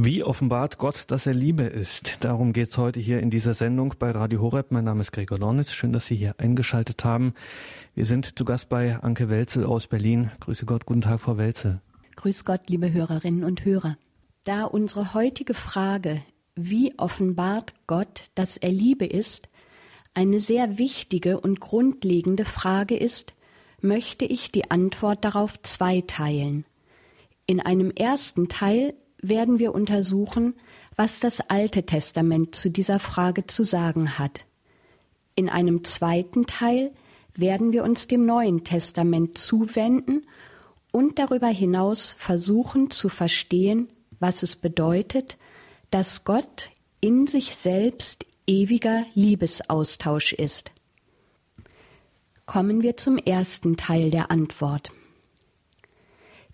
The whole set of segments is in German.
Wie offenbart Gott, dass er Liebe ist? Darum geht es heute hier in dieser Sendung bei Radio Horeb. Mein Name ist Gregor Lornitz. Schön, dass Sie hier eingeschaltet haben. Wir sind zu Gast bei Anke Welzel aus Berlin. Grüße Gott, guten Tag, Frau Welzel. Grüß Gott, liebe Hörerinnen und Hörer. Da unsere heutige Frage, wie offenbart Gott, dass er Liebe ist, eine sehr wichtige und grundlegende Frage ist, möchte ich die Antwort darauf zweiteilen. In einem ersten Teil werden wir untersuchen, was das Alte Testament zu dieser Frage zu sagen hat. In einem zweiten Teil werden wir uns dem Neuen Testament zuwenden und darüber hinaus versuchen zu verstehen, was es bedeutet, dass Gott in sich selbst ewiger Liebesaustausch ist. Kommen wir zum ersten Teil der Antwort.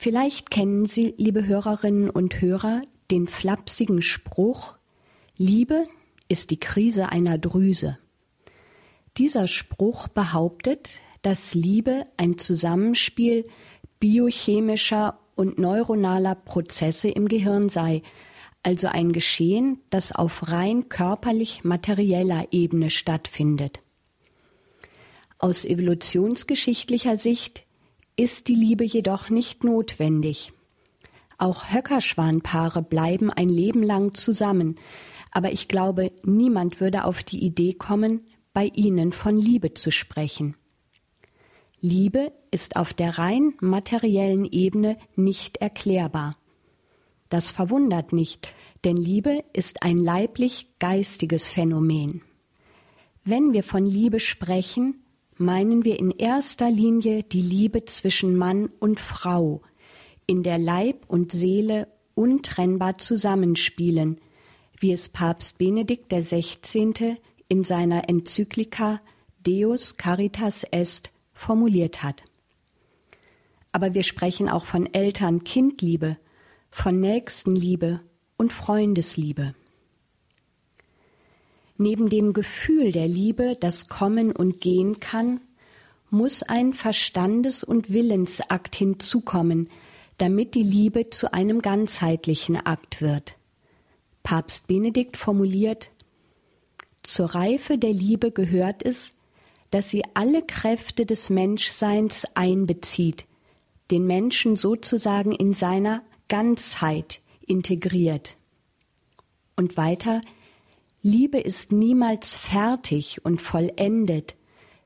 Vielleicht kennen Sie, liebe Hörerinnen und Hörer, den flapsigen Spruch Liebe ist die Krise einer Drüse. Dieser Spruch behauptet, dass Liebe ein Zusammenspiel biochemischer und neuronaler Prozesse im Gehirn sei, also ein Geschehen, das auf rein körperlich materieller Ebene stattfindet. Aus evolutionsgeschichtlicher Sicht ist die Liebe jedoch nicht notwendig. Auch Höckerschwanpaare bleiben ein Leben lang zusammen, aber ich glaube, niemand würde auf die Idee kommen, bei ihnen von Liebe zu sprechen. Liebe ist auf der rein materiellen Ebene nicht erklärbar. Das verwundert nicht, denn Liebe ist ein leiblich geistiges Phänomen. Wenn wir von Liebe sprechen, meinen wir in erster Linie die Liebe zwischen Mann und Frau, in der Leib und Seele untrennbar zusammenspielen, wie es Papst Benedikt XVI. in seiner Enzyklika Deus Caritas Est formuliert hat. Aber wir sprechen auch von Eltern-Kind-Liebe, von Nächstenliebe und Freundesliebe. Neben dem Gefühl der Liebe, das kommen und gehen kann, muss ein Verstandes- und Willensakt hinzukommen, damit die Liebe zu einem ganzheitlichen Akt wird. Papst Benedikt formuliert, zur Reife der Liebe gehört es, dass sie alle Kräfte des Menschseins einbezieht, den Menschen sozusagen in seiner Ganzheit integriert. Und weiter, Liebe ist niemals fertig und vollendet,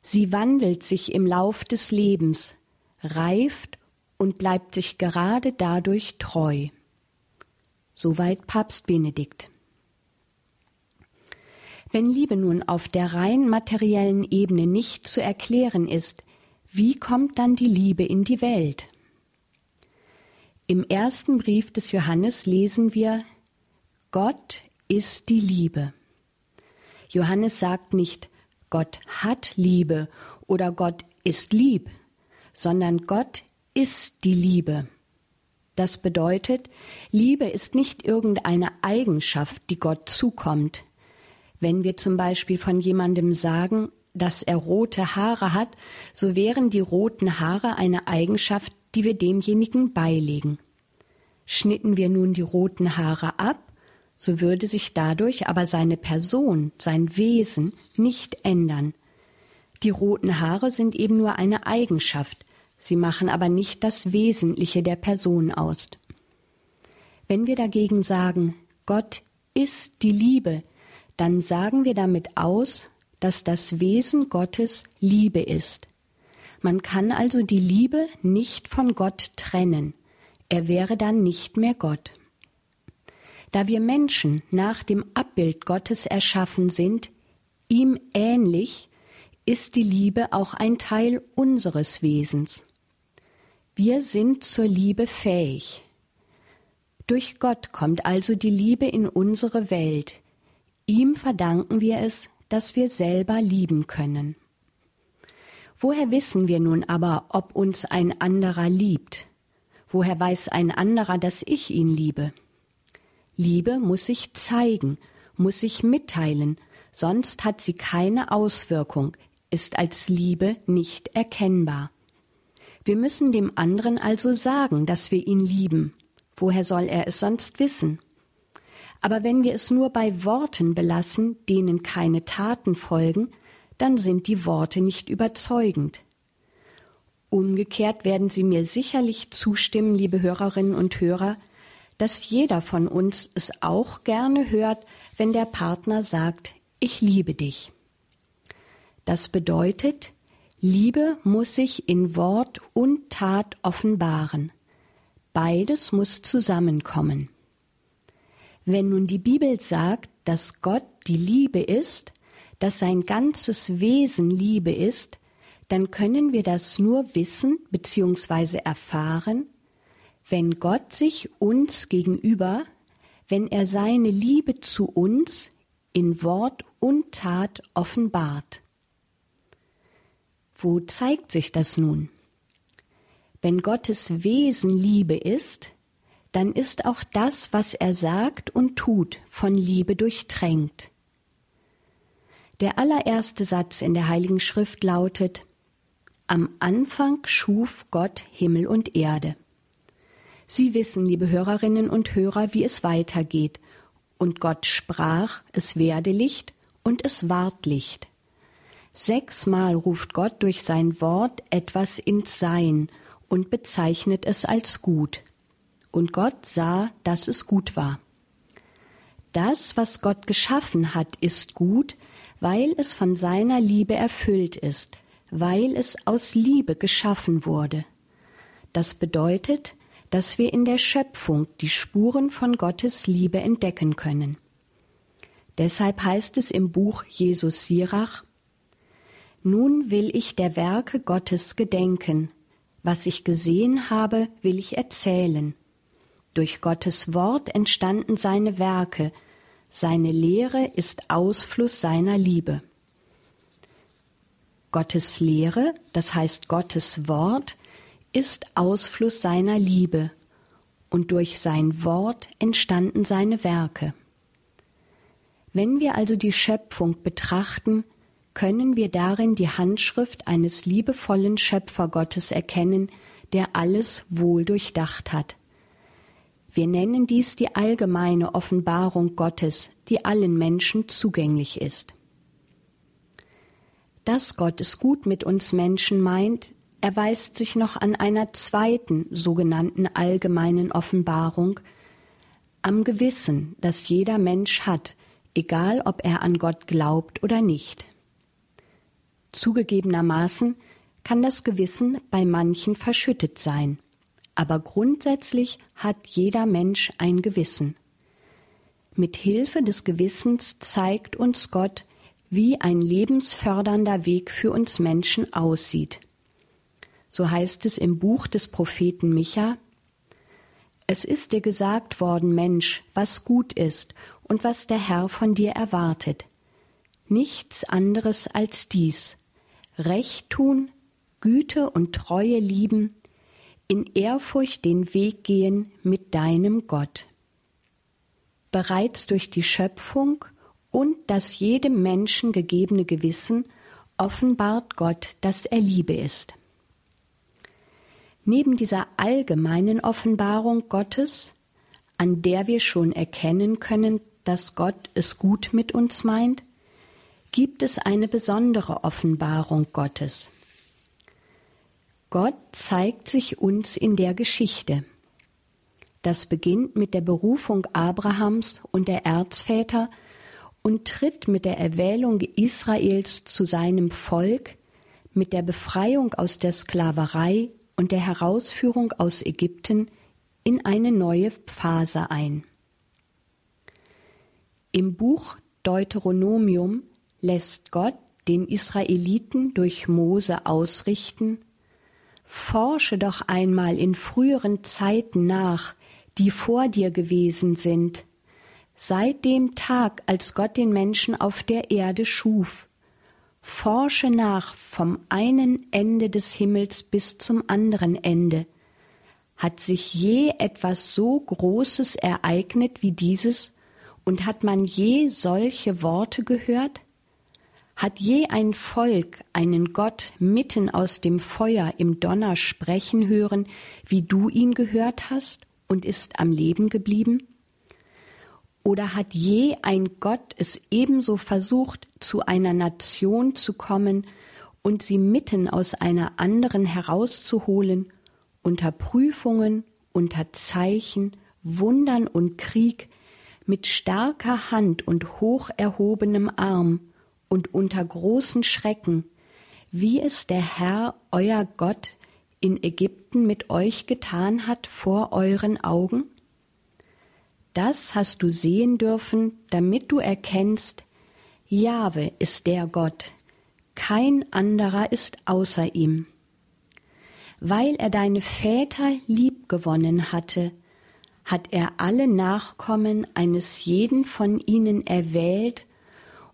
sie wandelt sich im Lauf des Lebens, reift und bleibt sich gerade dadurch treu. Soweit Papst Benedikt. Wenn Liebe nun auf der rein materiellen Ebene nicht zu erklären ist, wie kommt dann die Liebe in die Welt? Im ersten Brief des Johannes lesen wir Gott ist die Liebe. Johannes sagt nicht, Gott hat Liebe oder Gott ist lieb, sondern Gott ist die Liebe. Das bedeutet, Liebe ist nicht irgendeine Eigenschaft, die Gott zukommt. Wenn wir zum Beispiel von jemandem sagen, dass er rote Haare hat, so wären die roten Haare eine Eigenschaft, die wir demjenigen beilegen. Schnitten wir nun die roten Haare ab, so würde sich dadurch aber seine Person, sein Wesen nicht ändern. Die roten Haare sind eben nur eine Eigenschaft, sie machen aber nicht das Wesentliche der Person aus. Wenn wir dagegen sagen, Gott ist die Liebe, dann sagen wir damit aus, dass das Wesen Gottes Liebe ist. Man kann also die Liebe nicht von Gott trennen, er wäre dann nicht mehr Gott. Da wir Menschen nach dem Abbild Gottes erschaffen sind, ihm ähnlich, ist die Liebe auch ein Teil unseres Wesens. Wir sind zur Liebe fähig. Durch Gott kommt also die Liebe in unsere Welt. Ihm verdanken wir es, dass wir selber lieben können. Woher wissen wir nun aber, ob uns ein anderer liebt? Woher weiß ein anderer, dass ich ihn liebe? Liebe muss sich zeigen, muss sich mitteilen, sonst hat sie keine Auswirkung, ist als Liebe nicht erkennbar. Wir müssen dem anderen also sagen, dass wir ihn lieben. Woher soll er es sonst wissen? Aber wenn wir es nur bei Worten belassen, denen keine Taten folgen, dann sind die Worte nicht überzeugend. Umgekehrt werden Sie mir sicherlich zustimmen, liebe Hörerinnen und Hörer, dass jeder von uns es auch gerne hört, wenn der Partner sagt, ich liebe dich. Das bedeutet, Liebe muss sich in Wort und Tat offenbaren. Beides muss zusammenkommen. Wenn nun die Bibel sagt, dass Gott die Liebe ist, dass sein ganzes Wesen Liebe ist, dann können wir das nur wissen bzw. erfahren, wenn Gott sich uns gegenüber, wenn er seine Liebe zu uns in Wort und Tat offenbart. Wo zeigt sich das nun? Wenn Gottes Wesen Liebe ist, dann ist auch das, was er sagt und tut, von Liebe durchtränkt. Der allererste Satz in der Heiligen Schrift lautet Am Anfang schuf Gott Himmel und Erde. Sie wissen, liebe Hörerinnen und Hörer, wie es weitergeht. Und Gott sprach, es werde Licht, und es ward Licht. Sechsmal ruft Gott durch sein Wort etwas ins Sein und bezeichnet es als gut. Und Gott sah, dass es gut war. Das, was Gott geschaffen hat, ist gut, weil es von seiner Liebe erfüllt ist, weil es aus Liebe geschaffen wurde. Das bedeutet, dass wir in der Schöpfung die Spuren von Gottes Liebe entdecken können. Deshalb heißt es im Buch Jesus Sirach, Nun will ich der Werke Gottes gedenken, was ich gesehen habe, will ich erzählen. Durch Gottes Wort entstanden seine Werke, seine Lehre ist Ausfluss seiner Liebe. Gottes Lehre, das heißt Gottes Wort, ist Ausfluss seiner Liebe, und durch sein Wort entstanden seine Werke. Wenn wir also die Schöpfung betrachten, können wir darin die Handschrift eines liebevollen Schöpfergottes erkennen, der alles wohl durchdacht hat. Wir nennen dies die allgemeine Offenbarung Gottes, die allen Menschen zugänglich ist. Dass Gott es gut mit uns Menschen meint, erweist sich noch an einer zweiten sogenannten allgemeinen Offenbarung, am Gewissen, das jeder Mensch hat, egal ob er an Gott glaubt oder nicht. Zugegebenermaßen kann das Gewissen bei manchen verschüttet sein, aber grundsätzlich hat jeder Mensch ein Gewissen. Mit Hilfe des Gewissens zeigt uns Gott, wie ein lebensfördernder Weg für uns Menschen aussieht so heißt es im Buch des Propheten Micha, es ist dir gesagt worden, Mensch, was gut ist und was der Herr von dir erwartet. Nichts anderes als dies. Recht tun, Güte und Treue lieben, in Ehrfurcht den Weg gehen mit deinem Gott. Bereits durch die Schöpfung und das jedem Menschen gegebene Gewissen offenbart Gott, dass er Liebe ist. Neben dieser allgemeinen Offenbarung Gottes, an der wir schon erkennen können, dass Gott es gut mit uns meint, gibt es eine besondere Offenbarung Gottes. Gott zeigt sich uns in der Geschichte. Das beginnt mit der Berufung Abrahams und der Erzväter und tritt mit der Erwählung Israels zu seinem Volk, mit der Befreiung aus der Sklaverei und der Herausführung aus Ägypten in eine neue Phase ein. Im Buch Deuteronomium lässt Gott den Israeliten durch Mose ausrichten, Forsche doch einmal in früheren Zeiten nach, die vor dir gewesen sind, seit dem Tag, als Gott den Menschen auf der Erde schuf, forsche nach vom einen Ende des Himmels bis zum anderen Ende. Hat sich je etwas so Großes ereignet wie dieses, und hat man je solche Worte gehört? Hat je ein Volk einen Gott mitten aus dem Feuer im Donner sprechen hören, wie du ihn gehört hast, und ist am Leben geblieben? Oder hat je ein Gott es ebenso versucht, zu einer Nation zu kommen und sie mitten aus einer anderen herauszuholen, unter Prüfungen, unter Zeichen, Wundern und Krieg, mit starker Hand und hoch erhobenem Arm und unter großen Schrecken, wie es der Herr, euer Gott, in Ägypten mit euch getan hat vor euren Augen? Das hast du sehen dürfen, damit du erkennst, Jahwe ist der Gott, kein anderer ist außer ihm. Weil er deine Väter liebgewonnen hatte, hat er alle Nachkommen eines jeden von ihnen erwählt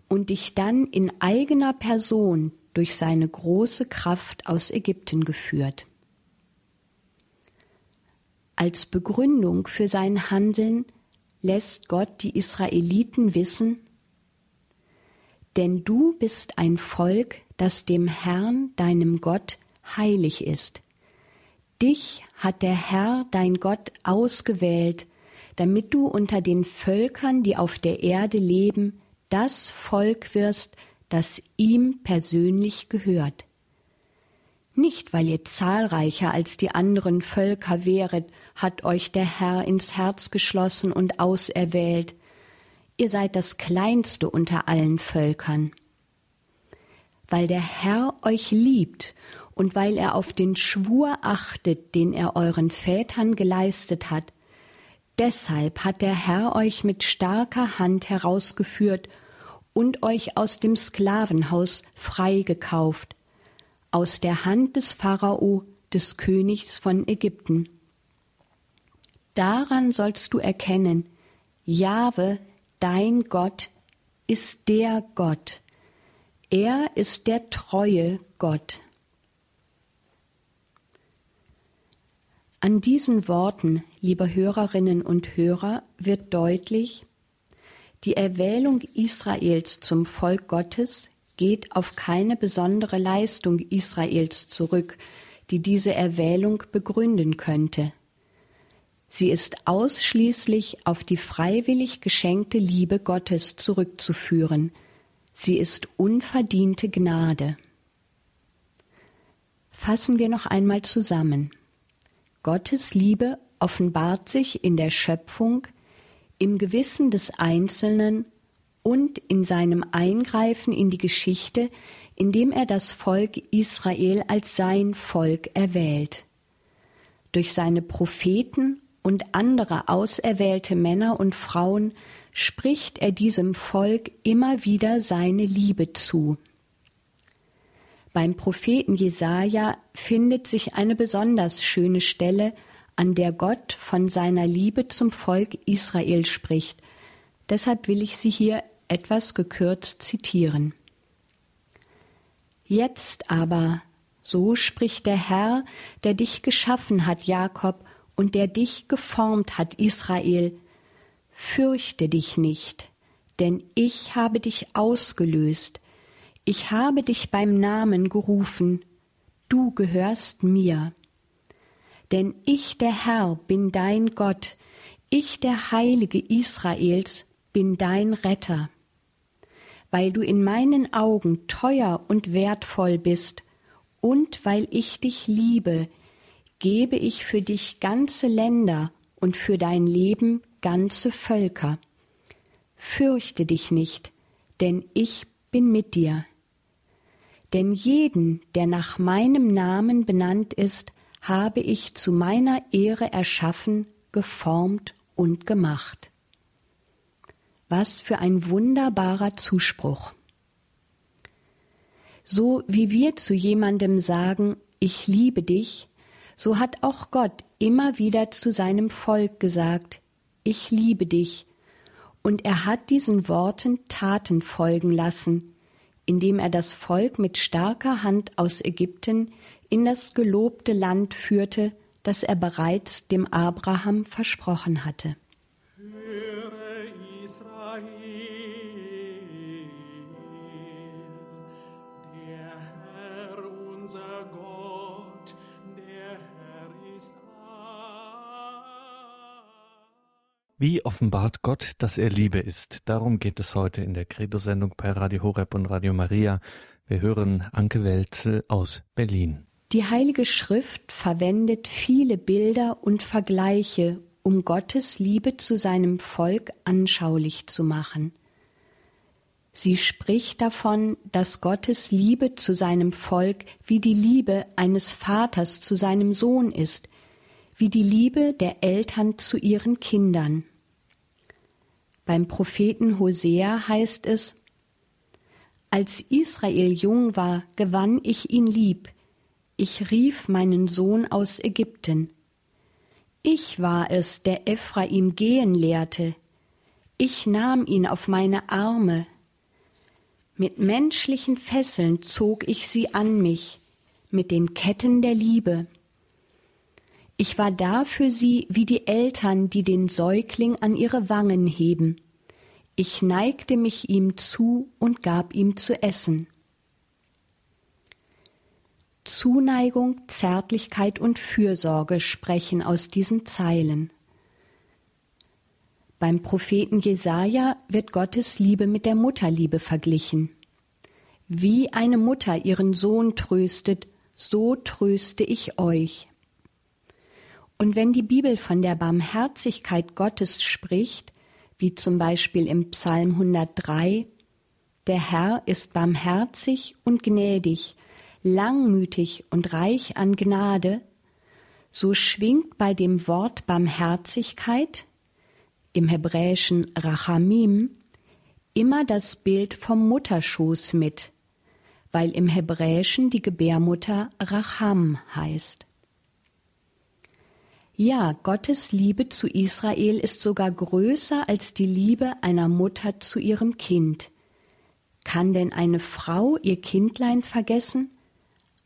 und dich dann in eigener Person durch seine große Kraft aus Ägypten geführt. Als Begründung für sein Handeln lässt Gott die Israeliten wissen, denn du bist ein Volk, das dem Herrn, deinem Gott, heilig ist. Dich hat der Herr, dein Gott, ausgewählt, damit du unter den Völkern, die auf der Erde leben, das Volk wirst, das ihm persönlich gehört. Nicht, weil ihr zahlreicher als die anderen Völker wäret, hat euch der Herr ins Herz geschlossen und auserwählt. Ihr seid das kleinste unter allen Völkern. Weil der Herr euch liebt und weil er auf den Schwur achtet, den er euren Vätern geleistet hat, deshalb hat der Herr euch mit starker Hand herausgeführt und euch aus dem Sklavenhaus freigekauft, aus der Hand des Pharao, des Königs von Ägypten. Daran sollst du erkennen, Jahwe, dein Gott, ist der Gott. Er ist der treue Gott. An diesen Worten, liebe Hörerinnen und Hörer, wird deutlich, die Erwählung Israels zum Volk Gottes geht auf keine besondere Leistung Israels zurück, die diese Erwählung begründen könnte. Sie ist ausschließlich auf die freiwillig geschenkte Liebe Gottes zurückzuführen. Sie ist unverdiente Gnade. Fassen wir noch einmal zusammen. Gottes Liebe offenbart sich in der Schöpfung, im Gewissen des Einzelnen und in seinem Eingreifen in die Geschichte, indem er das Volk Israel als sein Volk erwählt. Durch seine Propheten und andere auserwählte Männer und Frauen spricht er diesem Volk immer wieder seine Liebe zu. Beim Propheten Jesaja findet sich eine besonders schöne Stelle, an der Gott von seiner Liebe zum Volk Israel spricht. Deshalb will ich sie hier etwas gekürzt zitieren. Jetzt aber, so spricht der Herr, der dich geschaffen hat, Jakob, und der dich geformt hat, Israel, fürchte dich nicht, denn ich habe dich ausgelöst, ich habe dich beim Namen gerufen, du gehörst mir. Denn ich, der Herr, bin dein Gott, ich, der Heilige Israels, bin dein Retter. Weil du in meinen Augen teuer und wertvoll bist, und weil ich dich liebe, gebe ich für dich ganze Länder und für dein Leben ganze Völker. Fürchte dich nicht, denn ich bin mit dir. Denn jeden, der nach meinem Namen benannt ist, habe ich zu meiner Ehre erschaffen, geformt und gemacht. Was für ein wunderbarer Zuspruch. So wie wir zu jemandem sagen, ich liebe dich, so hat auch Gott immer wieder zu seinem Volk gesagt, ich liebe dich, und er hat diesen Worten Taten folgen lassen, indem er das Volk mit starker Hand aus Ägypten in das gelobte Land führte, das er bereits dem Abraham versprochen hatte. Wie offenbart Gott, dass er Liebe ist? Darum geht es heute in der Credo-Sendung bei Radio Horeb und Radio Maria. Wir hören Anke Welzel aus Berlin. Die Heilige Schrift verwendet viele Bilder und Vergleiche, um Gottes Liebe zu seinem Volk anschaulich zu machen. Sie spricht davon, dass Gottes Liebe zu seinem Volk wie die Liebe eines Vaters zu seinem Sohn ist, wie die Liebe der Eltern zu ihren Kindern. Beim Propheten Hosea heißt es, Als Israel jung war, gewann ich ihn lieb, ich rief meinen Sohn aus Ägypten. Ich war es, der Ephraim gehen lehrte, ich nahm ihn auf meine Arme, mit menschlichen Fesseln zog ich sie an mich, mit den Ketten der Liebe. Ich war da für sie wie die Eltern, die den Säugling an ihre Wangen heben. Ich neigte mich ihm zu und gab ihm zu essen. Zuneigung, Zärtlichkeit und Fürsorge sprechen aus diesen Zeilen. Beim Propheten Jesaja wird Gottes Liebe mit der Mutterliebe verglichen. Wie eine Mutter ihren Sohn tröstet, so tröste ich euch. Und wenn die Bibel von der Barmherzigkeit Gottes spricht, wie zum Beispiel im Psalm 103, der Herr ist barmherzig und gnädig, langmütig und reich an Gnade, so schwingt bei dem Wort Barmherzigkeit, im hebräischen Rachamim, immer das Bild vom Mutterschoß mit, weil im Hebräischen die Gebärmutter Racham heißt. Ja, Gottes Liebe zu Israel ist sogar größer als die Liebe einer Mutter zu ihrem Kind. Kann denn eine Frau ihr Kindlein vergessen,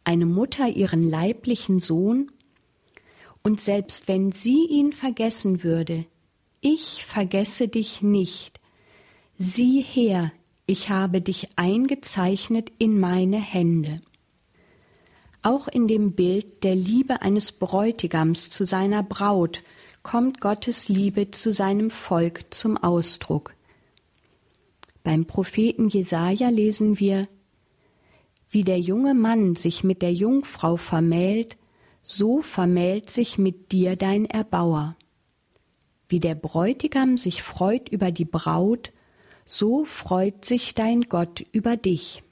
eine Mutter ihren leiblichen Sohn? Und selbst wenn sie ihn vergessen würde, ich vergesse dich nicht. Sieh her, ich habe dich eingezeichnet in meine Hände. Auch in dem Bild der Liebe eines Bräutigams zu seiner Braut kommt Gottes Liebe zu seinem Volk zum Ausdruck. Beim Propheten Jesaja lesen wir, wie der junge Mann sich mit der Jungfrau vermählt, so vermählt sich mit dir dein Erbauer. Wie der Bräutigam sich freut über die Braut, so freut sich dein Gott über dich.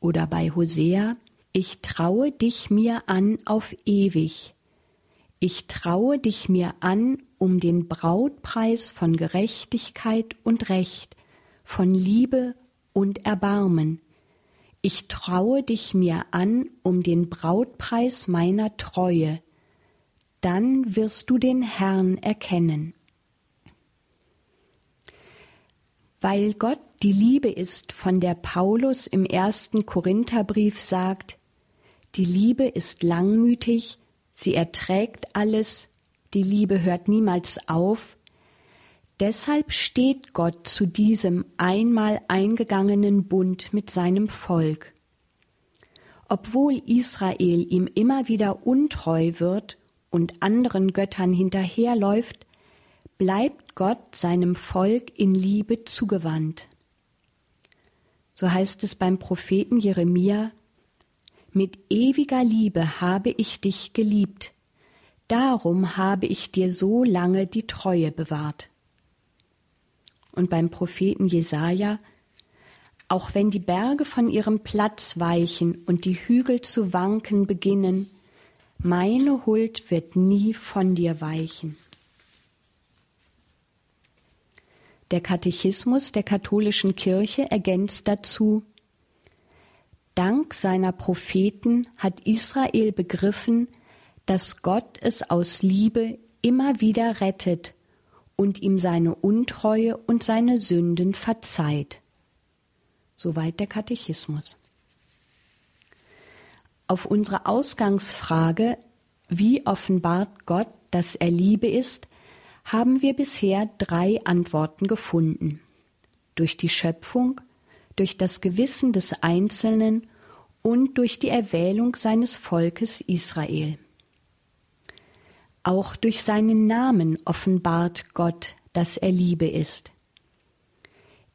Oder bei Hosea, ich traue dich mir an auf ewig. Ich traue dich mir an um den Brautpreis von Gerechtigkeit und Recht, von Liebe und Erbarmen. Ich traue dich mir an um den Brautpreis meiner Treue. Dann wirst du den Herrn erkennen. Weil Gott die Liebe ist, von der Paulus im ersten Korintherbrief sagt, die Liebe ist langmütig, sie erträgt alles, die Liebe hört niemals auf. Deshalb steht Gott zu diesem einmal eingegangenen Bund mit seinem Volk. Obwohl Israel ihm immer wieder untreu wird und anderen Göttern hinterherläuft, bleibt Gott seinem Volk in Liebe zugewandt. So heißt es beim Propheten Jeremia, mit ewiger Liebe habe ich dich geliebt, darum habe ich dir so lange die Treue bewahrt. Und beim Propheten Jesaja, auch wenn die Berge von ihrem Platz weichen und die Hügel zu wanken beginnen, meine Huld wird nie von dir weichen. Der Katechismus der katholischen Kirche ergänzt dazu Dank seiner Propheten hat Israel begriffen, dass Gott es aus Liebe immer wieder rettet und ihm seine Untreue und seine Sünden verzeiht. Soweit der Katechismus. Auf unsere Ausgangsfrage, wie offenbart Gott, dass er Liebe ist, haben wir bisher drei Antworten gefunden. Durch die Schöpfung, durch das Gewissen des Einzelnen und durch die Erwählung seines Volkes Israel. Auch durch seinen Namen offenbart Gott, dass er Liebe ist.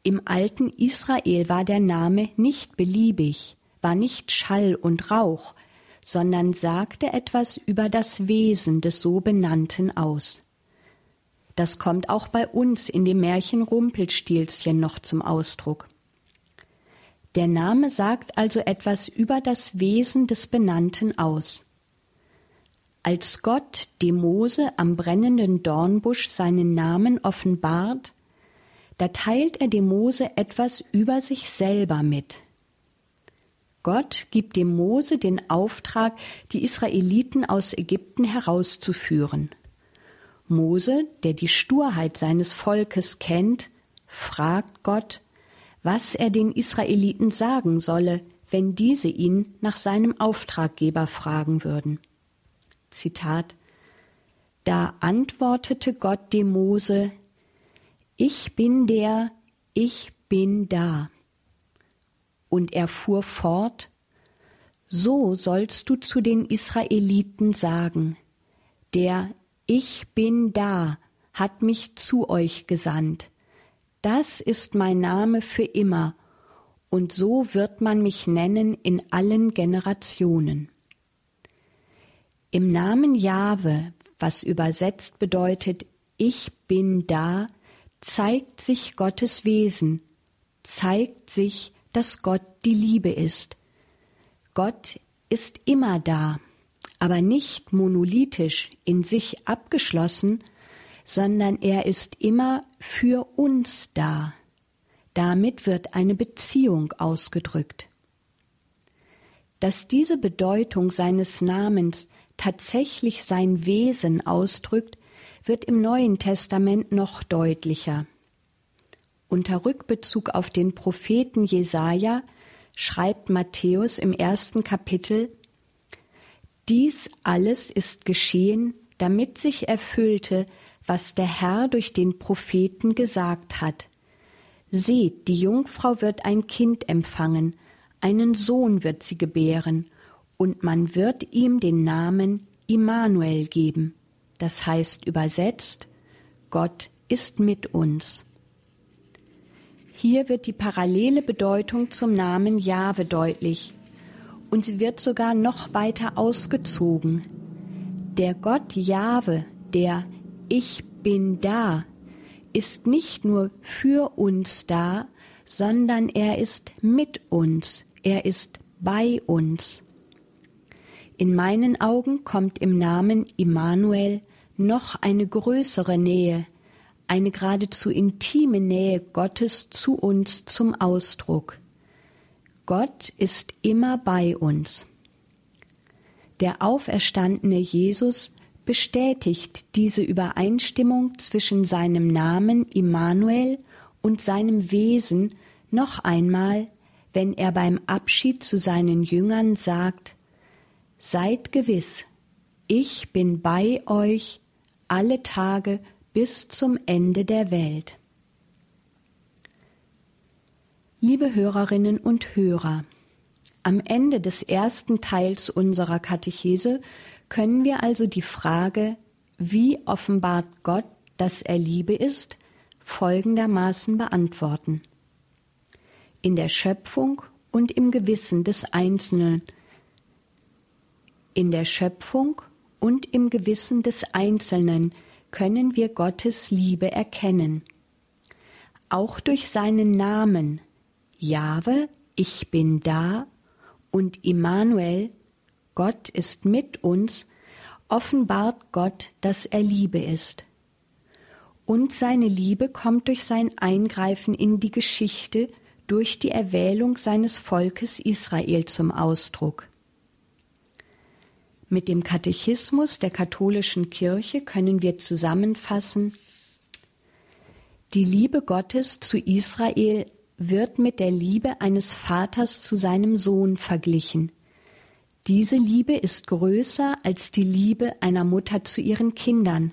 Im alten Israel war der Name nicht beliebig, war nicht Schall und Rauch, sondern sagte etwas über das Wesen des so benannten aus. Das kommt auch bei uns in dem Märchen Rumpelstilzchen noch zum Ausdruck. Der Name sagt also etwas über das Wesen des Benannten aus. Als Gott dem Mose am brennenden Dornbusch seinen Namen offenbart, da teilt er dem Mose etwas über sich selber mit. Gott gibt dem Mose den Auftrag, die Israeliten aus Ägypten herauszuführen. Mose, der die Sturheit seines Volkes kennt, fragt Gott, was er den Israeliten sagen solle, wenn diese ihn nach seinem Auftraggeber fragen würden. Zitat Da antwortete Gott dem Mose Ich bin der, ich bin da. Und er fuhr fort So sollst du zu den Israeliten sagen, der Ich bin da hat mich zu euch gesandt. Das ist mein Name für immer, und so wird man mich nennen in allen Generationen. Im Namen Jahwe, was übersetzt bedeutet, ich bin da, zeigt sich Gottes Wesen, zeigt sich, dass Gott die Liebe ist. Gott ist immer da, aber nicht monolithisch in sich abgeschlossen, sondern er ist immer für uns da. Damit wird eine Beziehung ausgedrückt. Dass diese Bedeutung seines Namens tatsächlich sein Wesen ausdrückt, wird im Neuen Testament noch deutlicher. Unter Rückbezug auf den Propheten Jesaja schreibt Matthäus im ersten Kapitel: Dies alles ist geschehen, damit sich erfüllte, was der Herr durch den Propheten gesagt hat. Seht, die Jungfrau wird ein Kind empfangen, einen Sohn wird sie gebären, und man wird ihm den Namen Immanuel geben, das heißt übersetzt Gott ist mit uns. Hier wird die parallele Bedeutung zum Namen Jahwe deutlich, und sie wird sogar noch weiter ausgezogen. Der Gott Jahwe, der Ich bin da, ist nicht nur für uns da, sondern er ist mit uns, er ist bei uns. In meinen Augen kommt im Namen Immanuel noch eine größere Nähe, eine geradezu intime Nähe Gottes zu uns zum Ausdruck. Gott ist immer bei uns. Der auferstandene Jesus bestätigt diese Übereinstimmung zwischen seinem Namen Immanuel und seinem Wesen noch einmal, wenn er beim Abschied zu seinen Jüngern sagt, Seid gewiss, ich bin bei euch alle Tage bis zum Ende der Welt. Liebe Hörerinnen und Hörer, am Ende des ersten Teils unserer Katechese können wir also die Frage, wie offenbart Gott, dass er Liebe ist, folgendermaßen beantworten. In der Schöpfung und im Gewissen des Einzelnen in der Schöpfung und im Gewissen des Einzelnen können wir Gottes Liebe erkennen. Auch durch seinen Namen Jahwe, ich bin da, und Immanuel, Gott ist mit uns, offenbart Gott, dass er Liebe ist. Und seine Liebe kommt durch sein Eingreifen in die Geschichte, durch die Erwählung seines Volkes Israel zum Ausdruck. Mit dem Katechismus der katholischen Kirche können wir zusammenfassen, die Liebe Gottes zu Israel wird mit der Liebe eines Vaters zu seinem Sohn verglichen. Diese Liebe ist größer als die Liebe einer Mutter zu ihren Kindern.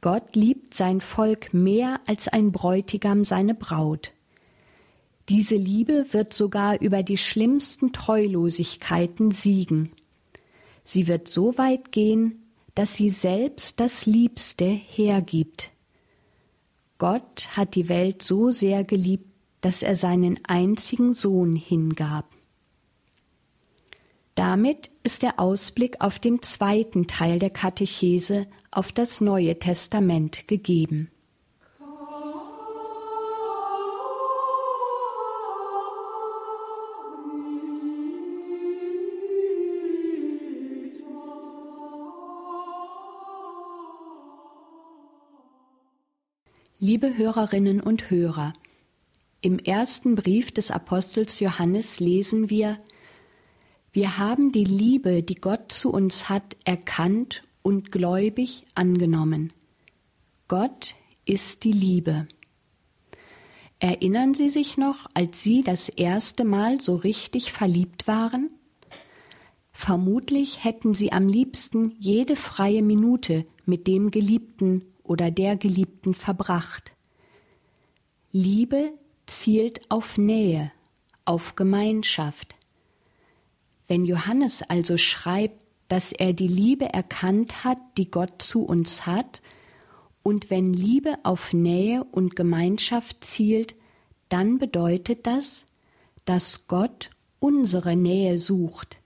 Gott liebt sein Volk mehr als ein Bräutigam seine Braut. Diese Liebe wird sogar über die schlimmsten Treulosigkeiten siegen. Sie wird so weit gehen, dass sie selbst das Liebste hergibt. Gott hat die Welt so sehr geliebt, dass er seinen einzigen Sohn hingab. Damit ist der Ausblick auf den zweiten Teil der Katechese auf das Neue Testament gegeben. Liebe Hörerinnen und Hörer, im ersten Brief des Apostels Johannes lesen wir, wir haben die Liebe, die Gott zu uns hat, erkannt und gläubig angenommen. Gott ist die Liebe. Erinnern Sie sich noch, als Sie das erste Mal so richtig verliebt waren? Vermutlich hätten Sie am liebsten jede freie Minute mit dem Geliebten oder der Geliebten verbracht. Liebe zielt auf Nähe, auf Gemeinschaft. Wenn Johannes also schreibt, dass er die Liebe erkannt hat, die Gott zu uns hat, und wenn Liebe auf Nähe und Gemeinschaft zielt, dann bedeutet das, dass Gott unsere Nähe sucht,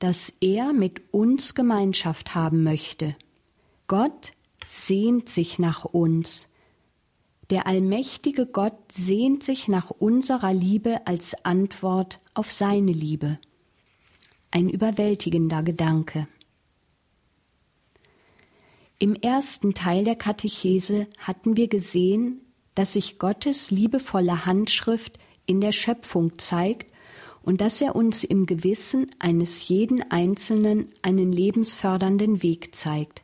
dass er mit uns Gemeinschaft haben möchte. Gott sehnt sich nach uns. Der allmächtige Gott sehnt sich nach unserer Liebe als Antwort auf seine Liebe ein überwältigender Gedanke. Im ersten Teil der Katechese hatten wir gesehen, dass sich Gottes liebevolle Handschrift in der Schöpfung zeigt und dass er uns im Gewissen eines jeden Einzelnen einen lebensfördernden Weg zeigt.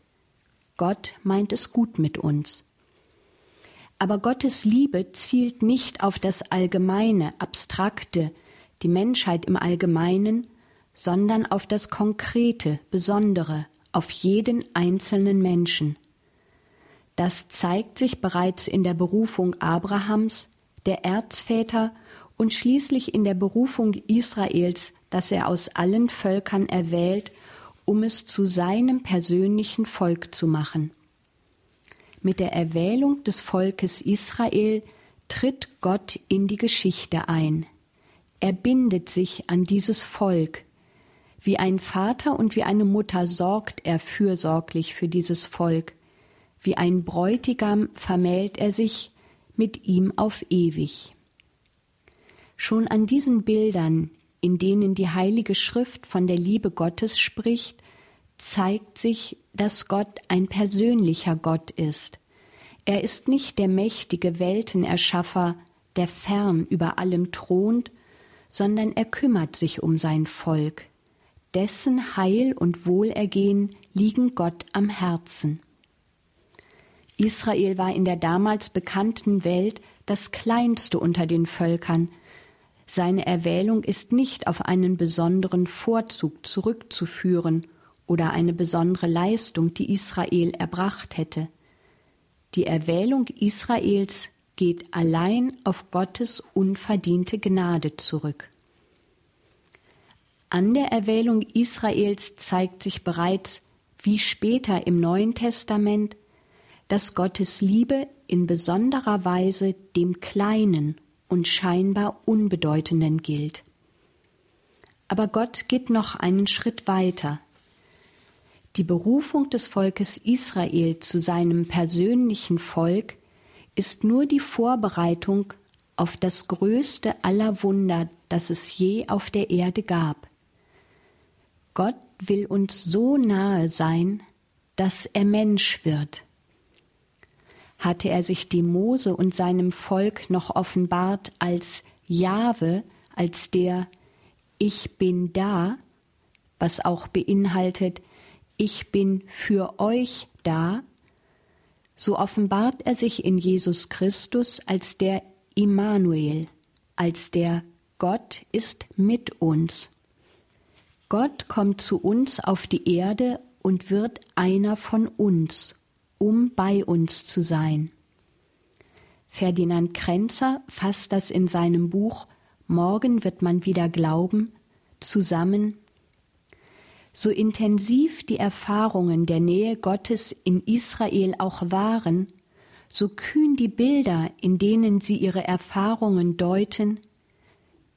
Gott meint es gut mit uns. Aber Gottes Liebe zielt nicht auf das Allgemeine, Abstrakte, die Menschheit im Allgemeinen, sondern auf das Konkrete, Besondere, auf jeden einzelnen Menschen. Das zeigt sich bereits in der Berufung Abrahams, der Erzväter und schließlich in der Berufung Israels, das er aus allen Völkern erwählt, um es zu seinem persönlichen Volk zu machen. Mit der Erwählung des Volkes Israel tritt Gott in die Geschichte ein. Er bindet sich an dieses Volk, wie ein Vater und wie eine Mutter sorgt er fürsorglich für dieses Volk. Wie ein Bräutigam vermählt er sich mit ihm auf ewig. Schon an diesen Bildern, in denen die Heilige Schrift von der Liebe Gottes spricht, zeigt sich, dass Gott ein persönlicher Gott ist. Er ist nicht der mächtige Weltenerschaffer, der fern über allem thront, sondern er kümmert sich um sein Volk dessen Heil und Wohlergehen liegen Gott am Herzen. Israel war in der damals bekannten Welt das kleinste unter den Völkern. Seine Erwählung ist nicht auf einen besonderen Vorzug zurückzuführen oder eine besondere Leistung, die Israel erbracht hätte. Die Erwählung Israels geht allein auf Gottes unverdiente Gnade zurück. An der Erwählung Israels zeigt sich bereits, wie später im Neuen Testament, dass Gottes Liebe in besonderer Weise dem Kleinen und scheinbar Unbedeutenden gilt. Aber Gott geht noch einen Schritt weiter. Die Berufung des Volkes Israel zu seinem persönlichen Volk ist nur die Vorbereitung auf das größte aller Wunder, das es je auf der Erde gab. Gott will uns so nahe sein, dass er Mensch wird. Hatte er sich dem Mose und seinem Volk noch offenbart als Jahwe, als der Ich bin da, was auch beinhaltet Ich bin für euch da, so offenbart er sich in Jesus Christus als der Immanuel, als der Gott ist mit uns. Gott kommt zu uns auf die Erde und wird einer von uns, um bei uns zu sein. Ferdinand Kränzer fasst das in seinem Buch Morgen wird man wieder glauben zusammen. So intensiv die Erfahrungen der Nähe Gottes in Israel auch waren, so kühn die Bilder, in denen sie ihre Erfahrungen deuten,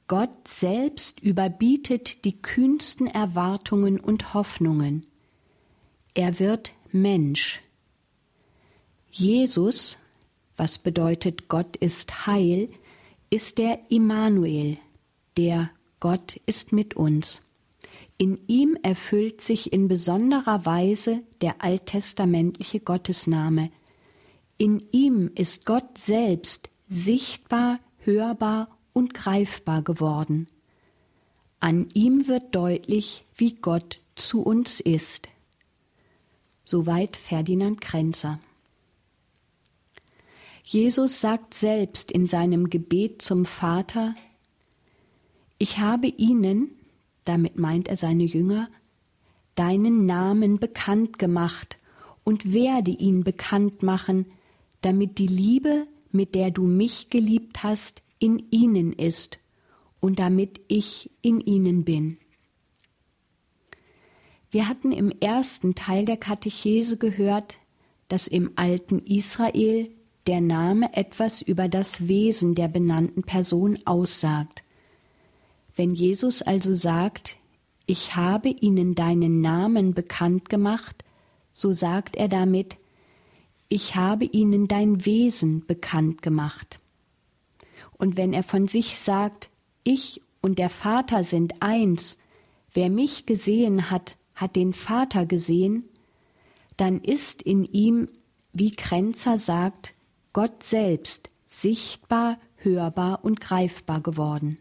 Gott selbst überbietet die kühnsten Erwartungen und Hoffnungen. Er wird Mensch. Jesus, was bedeutet Gott ist Heil, ist der Immanuel, der Gott ist mit uns. In ihm erfüllt sich in besonderer Weise der alttestamentliche Gottesname. In ihm ist Gott selbst sichtbar, hörbar und greifbar geworden. An ihm wird deutlich, wie Gott zu uns ist. Soweit Ferdinand Kränzer. Jesus sagt selbst in seinem Gebet zum Vater, Ich habe ihnen, damit meint er seine Jünger, deinen Namen bekannt gemacht und werde ihn bekannt machen, damit die Liebe, mit der du mich geliebt hast, in ihnen ist und damit ich in ihnen bin. Wir hatten im ersten Teil der Katechese gehört, dass im alten Israel der Name etwas über das Wesen der benannten Person aussagt. Wenn Jesus also sagt, ich habe ihnen deinen Namen bekannt gemacht, so sagt er damit, ich habe ihnen dein Wesen bekannt gemacht. Und wenn er von sich sagt, ich und der Vater sind eins, wer mich gesehen hat, hat den Vater gesehen, dann ist in ihm, wie Kränzer sagt, Gott selbst sichtbar, hörbar und greifbar geworden.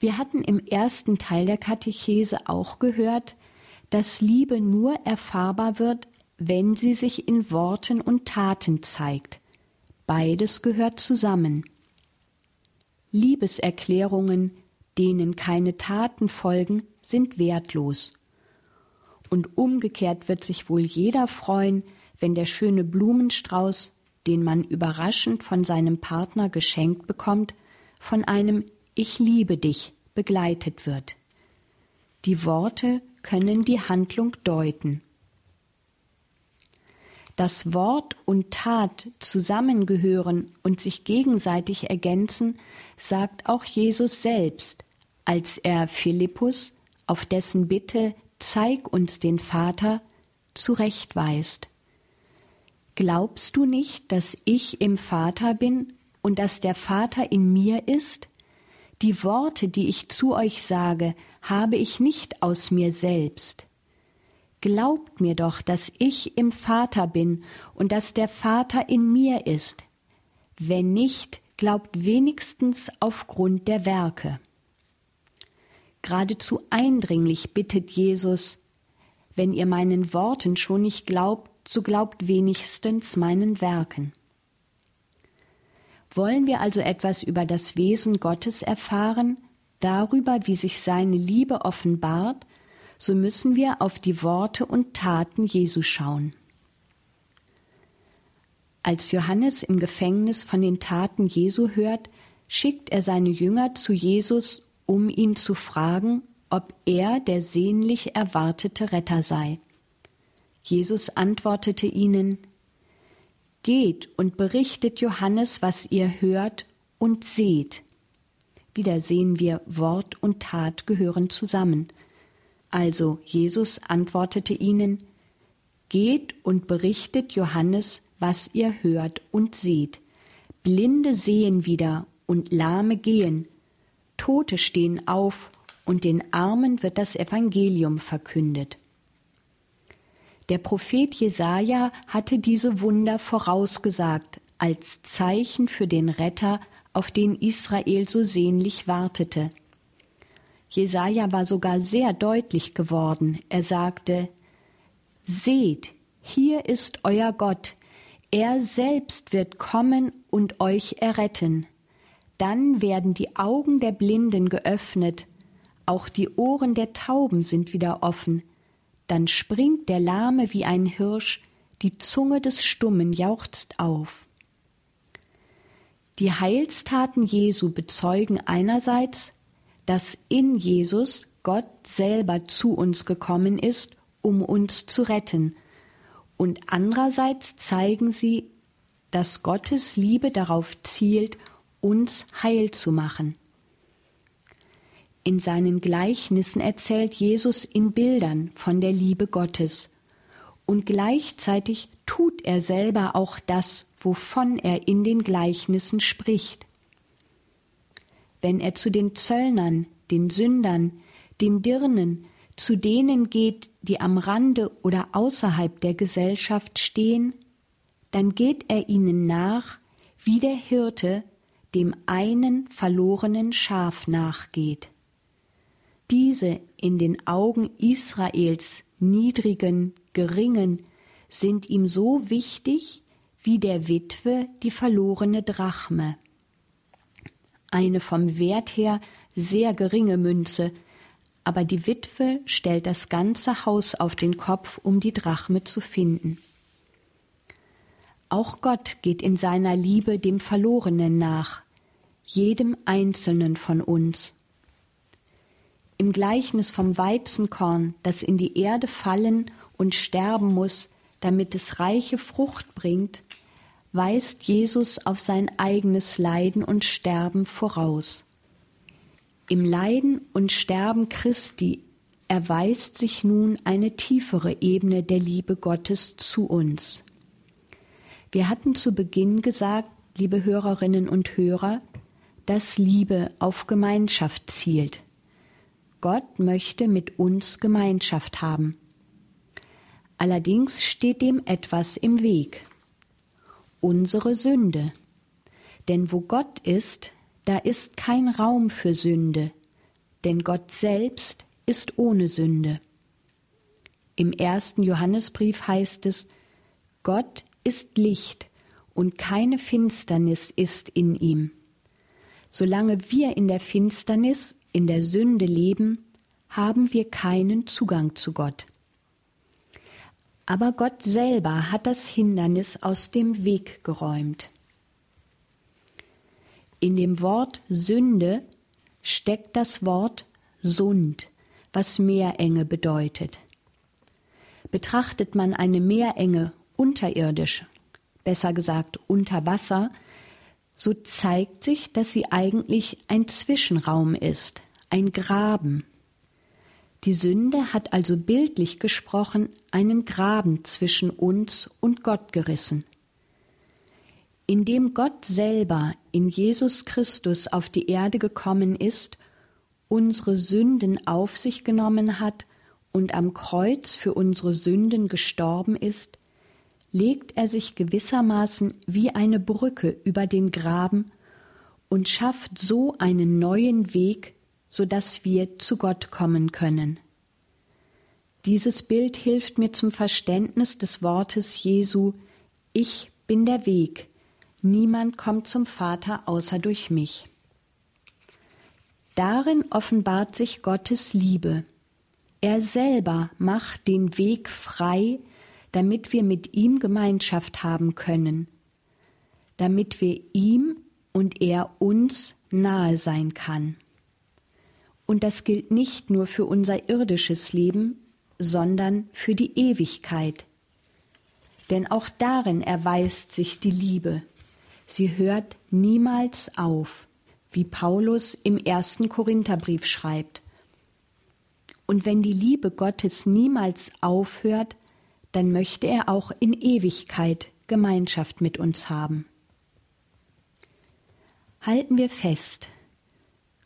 Wir hatten im ersten Teil der Katechese auch gehört, dass Liebe nur erfahrbar wird, wenn sie sich in Worten und Taten zeigt. Beides gehört zusammen. Liebeserklärungen, denen keine Taten folgen, sind wertlos. Und umgekehrt wird sich wohl jeder freuen, wenn der schöne Blumenstrauß, den man überraschend von seinem Partner geschenkt bekommt, von einem Ich liebe dich begleitet wird. Die Worte können die Handlung deuten. Dass Wort und Tat zusammengehören und sich gegenseitig ergänzen, sagt auch Jesus selbst, als er Philippus auf dessen Bitte Zeig uns den Vater zurechtweist. Glaubst du nicht, dass ich im Vater bin und dass der Vater in mir ist? Die Worte, die ich zu euch sage, habe ich nicht aus mir selbst. Glaubt mir doch, dass ich im Vater bin und dass der Vater in mir ist. Wenn nicht, glaubt wenigstens aufgrund der Werke. Geradezu eindringlich bittet Jesus, wenn ihr meinen Worten schon nicht glaubt, so glaubt wenigstens meinen Werken. Wollen wir also etwas über das Wesen Gottes erfahren, darüber, wie sich seine Liebe offenbart, so müssen wir auf die Worte und Taten Jesu schauen. Als Johannes im Gefängnis von den Taten Jesu hört, schickt er seine Jünger zu Jesus, um ihn zu fragen, ob er der sehnlich erwartete Retter sei. Jesus antwortete ihnen Geht und berichtet Johannes, was ihr hört und seht. Wieder sehen wir, Wort und Tat gehören zusammen. Also Jesus antwortete ihnen, Geht und berichtet Johannes, was ihr hört und seht. Blinde sehen wieder und Lahme gehen, Tote stehen auf und den Armen wird das Evangelium verkündet. Der Prophet Jesaja hatte diese Wunder vorausgesagt als Zeichen für den Retter, auf den Israel so sehnlich wartete. Jesaja war sogar sehr deutlich geworden. Er sagte: Seht, hier ist euer Gott. Er selbst wird kommen und euch erretten. Dann werden die Augen der Blinden geöffnet, auch die Ohren der Tauben sind wieder offen dann springt der Lahme wie ein Hirsch, die Zunge des Stummen jauchzt auf. Die Heilstaten Jesu bezeugen einerseits, dass in Jesus Gott selber zu uns gekommen ist, um uns zu retten, und andererseits zeigen sie, dass Gottes Liebe darauf zielt, uns heil zu machen. In seinen Gleichnissen erzählt Jesus in Bildern von der Liebe Gottes, und gleichzeitig tut er selber auch das, wovon er in den Gleichnissen spricht. Wenn er zu den Zöllnern, den Sündern, den Dirnen, zu denen geht, die am Rande oder außerhalb der Gesellschaft stehen, dann geht er ihnen nach, wie der Hirte dem einen verlorenen Schaf nachgeht. Diese in den Augen Israels niedrigen, geringen sind ihm so wichtig wie der Witwe die verlorene Drachme. Eine vom Wert her sehr geringe Münze, aber die Witwe stellt das ganze Haus auf den Kopf, um die Drachme zu finden. Auch Gott geht in seiner Liebe dem Verlorenen nach, jedem Einzelnen von uns. Im Gleichnis vom Weizenkorn, das in die Erde fallen und sterben muss, damit es reiche Frucht bringt, weist Jesus auf sein eigenes Leiden und Sterben voraus. Im Leiden und Sterben Christi erweist sich nun eine tiefere Ebene der Liebe Gottes zu uns. Wir hatten zu Beginn gesagt, liebe Hörerinnen und Hörer, dass Liebe auf Gemeinschaft zielt. Gott möchte mit uns Gemeinschaft haben. Allerdings steht dem etwas im Weg. Unsere Sünde. Denn wo Gott ist, da ist kein Raum für Sünde, denn Gott selbst ist ohne Sünde. Im ersten Johannesbrief heißt es, Gott ist Licht und keine Finsternis ist in ihm. Solange wir in der Finsternis, in der Sünde leben, haben wir keinen Zugang zu Gott. Aber Gott selber hat das Hindernis aus dem Weg geräumt. In dem Wort Sünde steckt das Wort Sund, was Meerenge bedeutet. Betrachtet man eine Meerenge unterirdisch, besser gesagt unter Wasser, so zeigt sich, dass sie eigentlich ein Zwischenraum ist, ein Graben. Die Sünde hat also bildlich gesprochen einen Graben zwischen uns und Gott gerissen. Indem Gott selber in Jesus Christus auf die Erde gekommen ist, unsere Sünden auf sich genommen hat und am Kreuz für unsere Sünden gestorben ist, legt er sich gewissermaßen wie eine Brücke über den Graben und schafft so einen neuen Weg, so dass wir zu Gott kommen können. Dieses Bild hilft mir zum Verständnis des Wortes Jesu Ich bin der Weg, Niemand kommt zum Vater außer durch mich. Darin offenbart sich Gottes Liebe. Er selber macht den Weg frei, damit wir mit ihm Gemeinschaft haben können, damit wir ihm und er uns nahe sein kann. Und das gilt nicht nur für unser irdisches Leben, sondern für die Ewigkeit. Denn auch darin erweist sich die Liebe. Sie hört niemals auf, wie Paulus im ersten Korintherbrief schreibt. Und wenn die Liebe Gottes niemals aufhört, dann möchte er auch in Ewigkeit Gemeinschaft mit uns haben. Halten wir fest,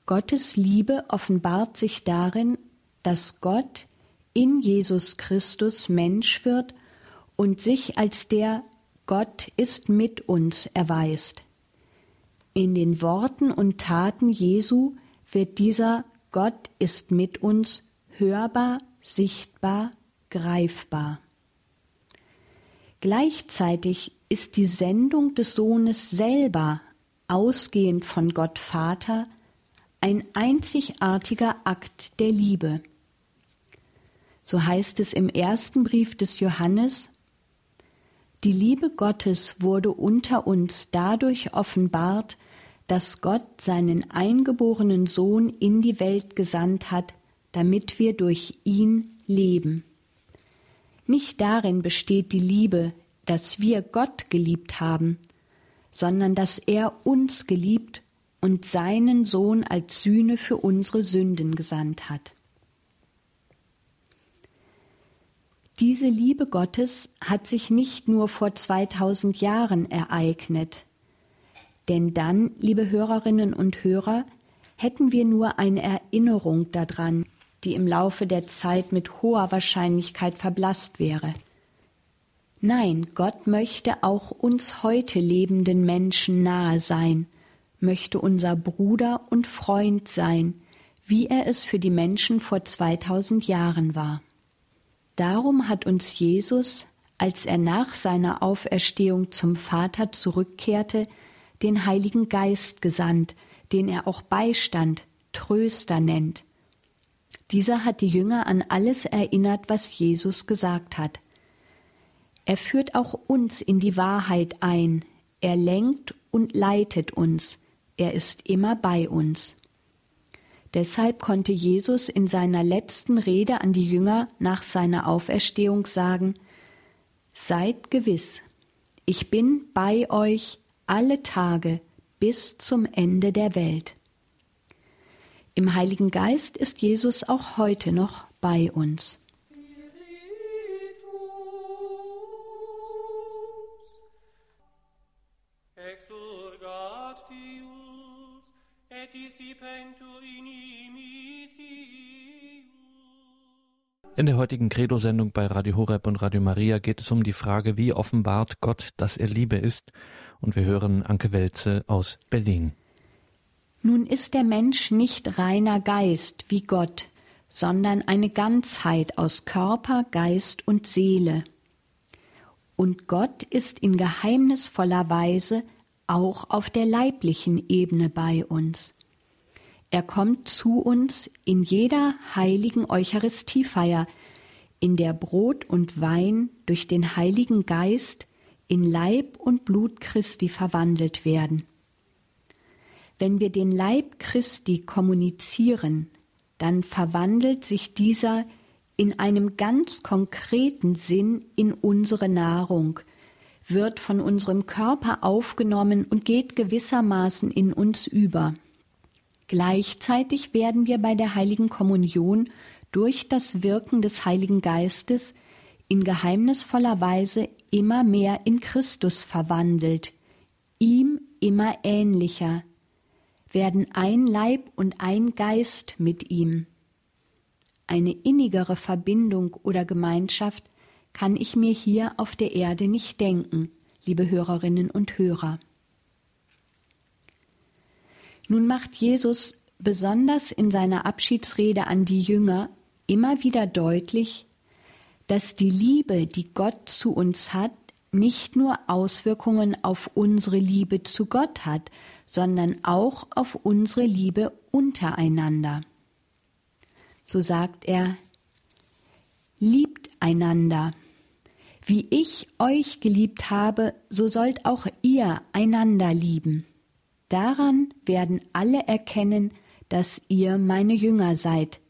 Gottes Liebe offenbart sich darin, dass Gott in Jesus Christus Mensch wird und sich als der Gott ist mit uns erweist. In den Worten und Taten Jesu wird dieser Gott ist mit uns hörbar, sichtbar, greifbar. Gleichzeitig ist die Sendung des Sohnes selber, ausgehend von Gott Vater, ein einzigartiger Akt der Liebe. So heißt es im ersten Brief des Johannes, die Liebe Gottes wurde unter uns dadurch offenbart, dass Gott seinen eingeborenen Sohn in die Welt gesandt hat, damit wir durch ihn leben. Nicht darin besteht die Liebe, dass wir Gott geliebt haben, sondern dass er uns geliebt und seinen Sohn als Sühne für unsere Sünden gesandt hat. Diese Liebe Gottes hat sich nicht nur vor 2000 Jahren ereignet, denn dann, liebe Hörerinnen und Hörer, hätten wir nur eine Erinnerung daran, die im Laufe der Zeit mit hoher Wahrscheinlichkeit verblasst wäre. Nein, Gott möchte auch uns heute lebenden Menschen nahe sein, möchte unser Bruder und Freund sein, wie er es für die Menschen vor 2000 Jahren war. Darum hat uns Jesus, als er nach seiner Auferstehung zum Vater zurückkehrte, den Heiligen Geist gesandt, den er auch Beistand, Tröster nennt. Dieser hat die Jünger an alles erinnert, was Jesus gesagt hat. Er führt auch uns in die Wahrheit ein, er lenkt und leitet uns, er ist immer bei uns. Deshalb konnte Jesus in seiner letzten Rede an die Jünger nach seiner Auferstehung sagen Seid gewiss, ich bin bei euch alle Tage bis zum Ende der Welt. Im Heiligen Geist ist Jesus auch heute noch bei uns. In der heutigen Credo-Sendung bei Radio Horeb und Radio Maria geht es um die Frage, wie offenbart Gott, dass er Liebe ist. Und wir hören Anke Welze aus Berlin. Nun ist der Mensch nicht reiner Geist wie Gott, sondern eine Ganzheit aus Körper, Geist und Seele. Und Gott ist in geheimnisvoller Weise auch auf der leiblichen Ebene bei uns. Er kommt zu uns in jeder heiligen Eucharistiefeier, in der Brot und Wein durch den Heiligen Geist in Leib und Blut Christi verwandelt werden. Wenn wir den Leib Christi kommunizieren, dann verwandelt sich dieser in einem ganz konkreten Sinn in unsere Nahrung, wird von unserem Körper aufgenommen und geht gewissermaßen in uns über. Gleichzeitig werden wir bei der heiligen Kommunion durch das Wirken des Heiligen Geistes in geheimnisvoller Weise immer mehr in Christus verwandelt, ihm immer ähnlicher, werden ein Leib und ein Geist mit ihm. Eine innigere Verbindung oder Gemeinschaft kann ich mir hier auf der Erde nicht denken, liebe Hörerinnen und Hörer. Nun macht Jesus besonders in seiner Abschiedsrede an die Jünger immer wieder deutlich, dass die Liebe, die Gott zu uns hat, nicht nur Auswirkungen auf unsere Liebe zu Gott hat, sondern auch auf unsere Liebe untereinander. So sagt er, liebt einander. Wie ich euch geliebt habe, so sollt auch ihr einander lieben. Daran werden alle erkennen, dass ihr meine Jünger seid,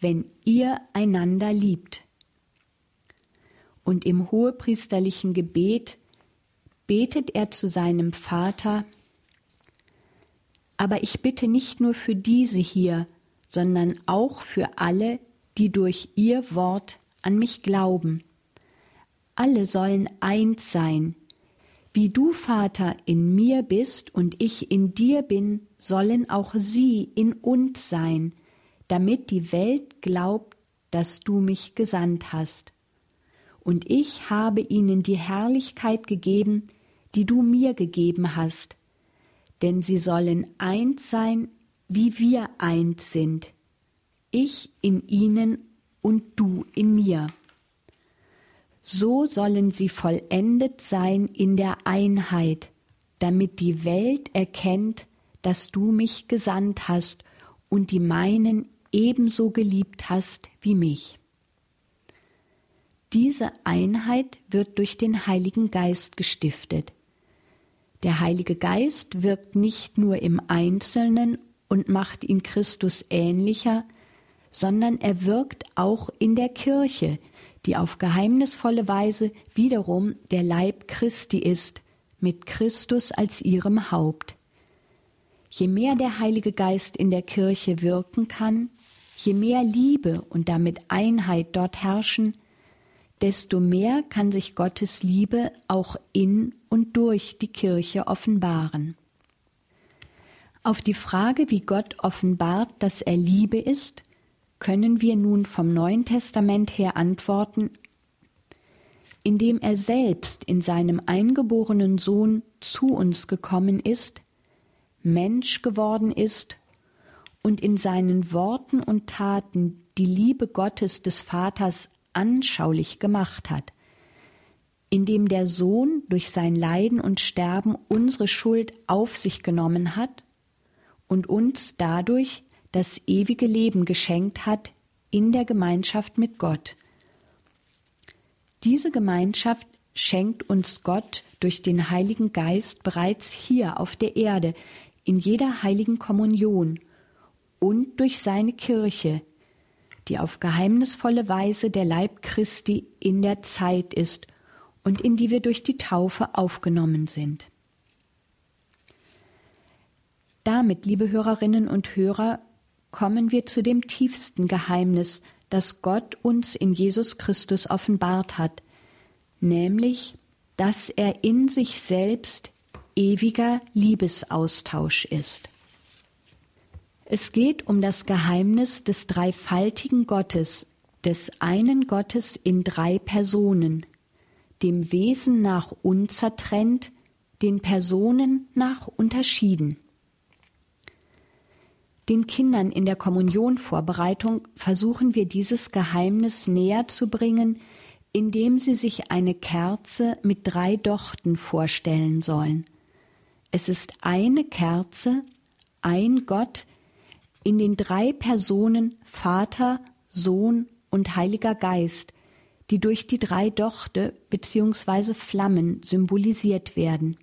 wenn ihr einander liebt und im hohepriesterlichen Gebet betet er zu seinem Vater, aber ich bitte nicht nur für diese hier, sondern auch für alle, die durch ihr Wort an mich glauben. Alle sollen eins sein. Wie du, Vater, in mir bist und ich in dir bin, sollen auch sie in uns sein, damit die Welt glaubt, dass du mich gesandt hast. Und ich habe ihnen die Herrlichkeit gegeben, die du mir gegeben hast, denn sie sollen eins sein, wie wir eins sind, ich in ihnen und du in mir. So sollen sie vollendet sein in der Einheit, damit die Welt erkennt, dass du mich gesandt hast und die meinen ebenso geliebt hast wie mich. Diese Einheit wird durch den Heiligen Geist gestiftet. Der Heilige Geist wirkt nicht nur im Einzelnen und macht ihn Christus ähnlicher, sondern er wirkt auch in der Kirche, die auf geheimnisvolle Weise wiederum der Leib Christi ist, mit Christus als ihrem Haupt. Je mehr der Heilige Geist in der Kirche wirken kann, je mehr Liebe und damit Einheit dort herrschen, desto mehr kann sich Gottes Liebe auch in und durch die Kirche offenbaren. Auf die Frage, wie Gott offenbart, dass er Liebe ist, können wir nun vom Neuen Testament her antworten, indem er selbst in seinem eingeborenen Sohn zu uns gekommen ist, Mensch geworden ist und in seinen Worten und Taten die Liebe Gottes des Vaters anschaulich gemacht hat, indem der Sohn durch sein Leiden und Sterben unsere Schuld auf sich genommen hat und uns dadurch das ewige Leben geschenkt hat in der Gemeinschaft mit Gott. Diese Gemeinschaft schenkt uns Gott durch den Heiligen Geist bereits hier auf der Erde, in jeder heiligen Kommunion und durch seine Kirche, die auf geheimnisvolle Weise der Leib Christi in der Zeit ist und in die wir durch die Taufe aufgenommen sind. Damit, liebe Hörerinnen und Hörer, kommen wir zu dem tiefsten Geheimnis, das Gott uns in Jesus Christus offenbart hat, nämlich, dass er in sich selbst ewiger Liebesaustausch ist. Es geht um das Geheimnis des dreifaltigen Gottes, des einen Gottes in drei Personen, dem Wesen nach unzertrennt, den Personen nach unterschieden. Den Kindern in der Kommunionvorbereitung versuchen wir dieses Geheimnis näher zu bringen, indem sie sich eine Kerze mit drei Dochten vorstellen sollen. Es ist eine Kerze, ein Gott, in den drei Personen Vater, Sohn und Heiliger Geist, die durch die drei Dochte bzw. Flammen symbolisiert werden.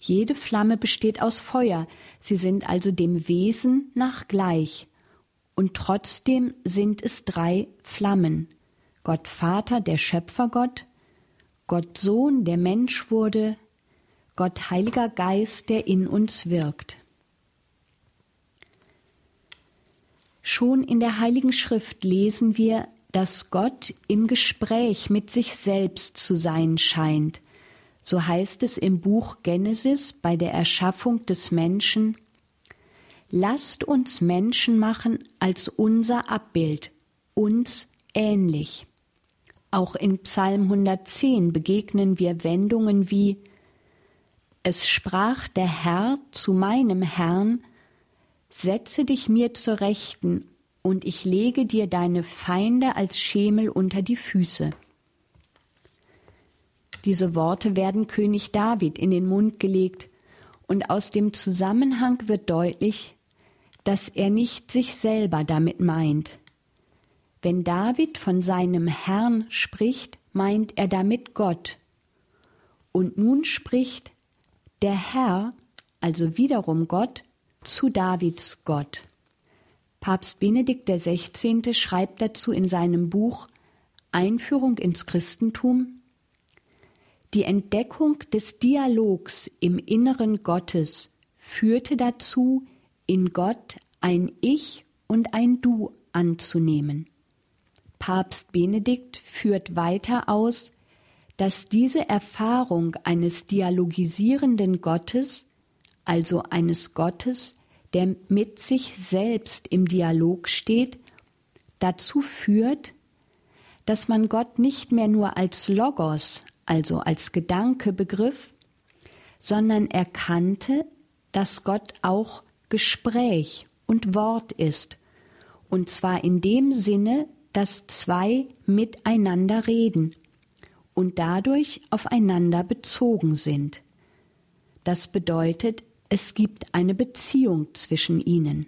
Jede Flamme besteht aus Feuer, sie sind also dem Wesen nach gleich, und trotzdem sind es drei Flammen. Gott Vater, der Schöpfergott, Gott Sohn, der Mensch wurde, Gott Heiliger Geist, der in uns wirkt. Schon in der Heiligen Schrift lesen wir, dass Gott im Gespräch mit sich selbst zu sein scheint. So heißt es im Buch Genesis bei der Erschaffung des Menschen Lasst uns Menschen machen als unser Abbild, uns ähnlich. Auch in Psalm 110 begegnen wir Wendungen wie Es sprach der Herr zu meinem Herrn, Setze dich mir zur Rechten, und ich lege dir deine Feinde als Schemel unter die Füße. Diese Worte werden König David in den Mund gelegt, und aus dem Zusammenhang wird deutlich, dass er nicht sich selber damit meint. Wenn David von seinem Herrn spricht, meint er damit Gott. Und nun spricht der Herr, also wiederum Gott, zu Davids Gott. Papst Benedikt XVI. schreibt dazu in seinem Buch Einführung ins Christentum Die Entdeckung des Dialogs im Inneren Gottes führte dazu, in Gott ein Ich und ein Du anzunehmen. Papst Benedikt führt weiter aus, dass diese Erfahrung eines dialogisierenden Gottes also eines Gottes, der mit sich selbst im Dialog steht, dazu führt, dass man Gott nicht mehr nur als Logos, also als Gedanke begriff, sondern erkannte, dass Gott auch Gespräch und Wort ist, und zwar in dem Sinne, dass zwei miteinander reden und dadurch aufeinander bezogen sind. Das bedeutet, es gibt eine Beziehung zwischen ihnen.